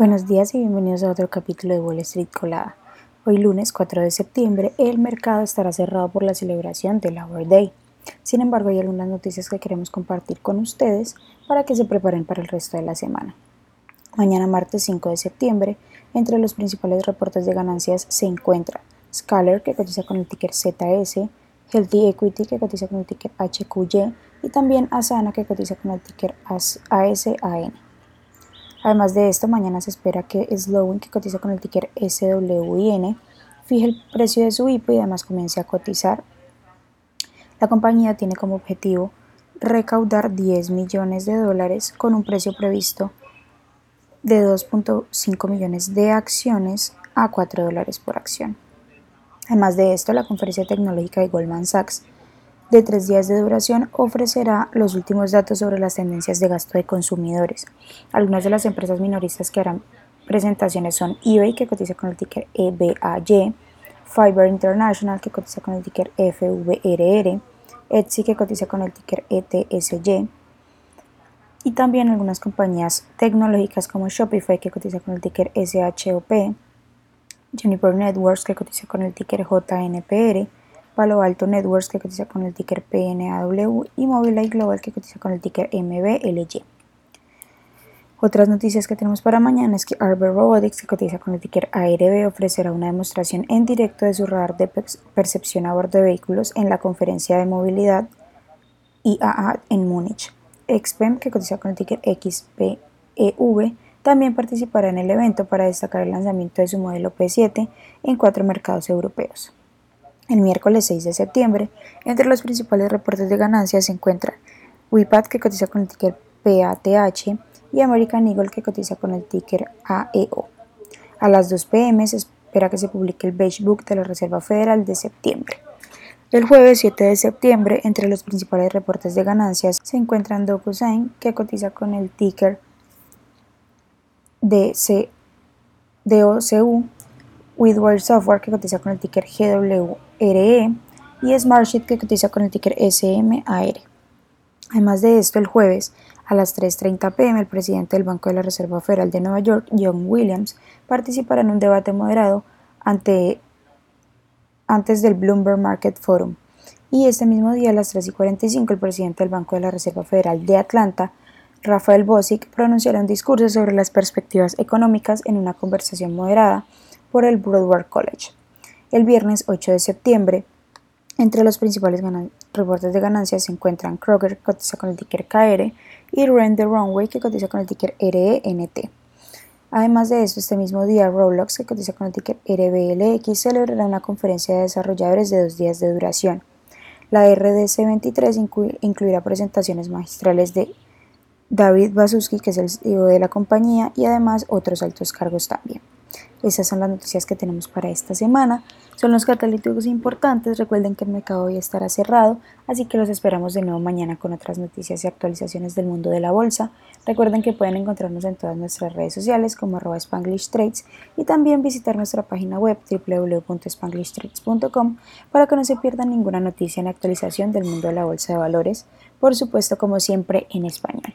Buenos días y bienvenidos a otro capítulo de Wall Street Colada. Hoy lunes 4 de septiembre el mercado estará cerrado por la celebración del Labor Day. Sin embargo, hay algunas noticias que queremos compartir con ustedes para que se preparen para el resto de la semana. Mañana martes 5 de septiembre, entre los principales reportes de ganancias se encuentra Scalar, que cotiza con el ticker ZS, Healthy Equity, que cotiza con el ticker HQY, y también Asana, que cotiza con el ticker ASAN. Además de esto, mañana se espera que Slowing, que cotiza con el ticker SWIN, fije el precio de su IPO y además comience a cotizar. La compañía tiene como objetivo recaudar 10 millones de dólares con un precio previsto de 2.5 millones de acciones a 4 dólares por acción. Además de esto, la conferencia tecnológica de Goldman Sachs de tres días de duración ofrecerá los últimos datos sobre las tendencias de gasto de consumidores. Algunas de las empresas minoristas que harán presentaciones son eBay, que cotiza con el ticker EBAY, Fiverr International, que cotiza con el ticker FVRR, Etsy, que cotiza con el ticker ETSY, y también algunas compañías tecnológicas como Shopify, que cotiza con el ticker SHOP, Juniper Networks, que cotiza con el ticker JNPR, Palo Alto Networks que cotiza con el ticker PNAW y Mobileye Global que cotiza con el ticker MBLY. Otras noticias que tenemos para mañana es que Arbor Robotics, que cotiza con el ticker ARB, ofrecerá una demostración en directo de su radar de percepción a bordo de vehículos en la conferencia de movilidad IAA en Múnich. XPEM, que cotiza con el ticker XPEV, también participará en el evento para destacar el lanzamiento de su modelo P7 en cuatro mercados europeos. El miércoles 6 de septiembre, entre los principales reportes de ganancias se encuentran WIPAT que cotiza con el ticker PATH y American Eagle que cotiza con el ticker AEO. A las 2 pm se espera que se publique el Beige Book de la Reserva Federal de septiembre. El jueves 7 de septiembre, entre los principales reportes de ganancias se encuentran DocuSign que cotiza con el ticker DOCU Widwire Software que cotiza con el ticker GWRE y Smartsheet que cotiza con el ticker SMAR. Además de esto, el jueves a las 3.30 pm el presidente del Banco de la Reserva Federal de Nueva York, John Williams, participará en un debate moderado ante, antes del Bloomberg Market Forum. Y este mismo día a las 3.45 el presidente del Banco de la Reserva Federal de Atlanta, Rafael Bosick, pronunciará un discurso sobre las perspectivas económicas en una conversación moderada por el Broward College. El viernes 8 de septiembre, entre los principales reportes de ganancias se encuentran Kroger, que cotiza con el ticker KR, y Rent the Runway, que cotiza con el ticker RENT. Además de esto, este mismo día, Roblox, que cotiza con el ticker RBLX, celebrará una conferencia de desarrolladores de dos días de duración. La RDC 23 incluirá presentaciones magistrales de David Basuski, que es el CEO de la compañía, y además otros altos cargos también. Esas son las noticias que tenemos para esta semana. Son los catalíticos importantes. Recuerden que el mercado hoy estará cerrado, así que los esperamos de nuevo mañana con otras noticias y actualizaciones del mundo de la bolsa. Recuerden que pueden encontrarnos en todas nuestras redes sociales como arroba Spanglish Trades y también visitar nuestra página web www.spanglishtrades.com para que no se pierdan ninguna noticia ni actualización del mundo de la bolsa de valores, por supuesto como siempre en español.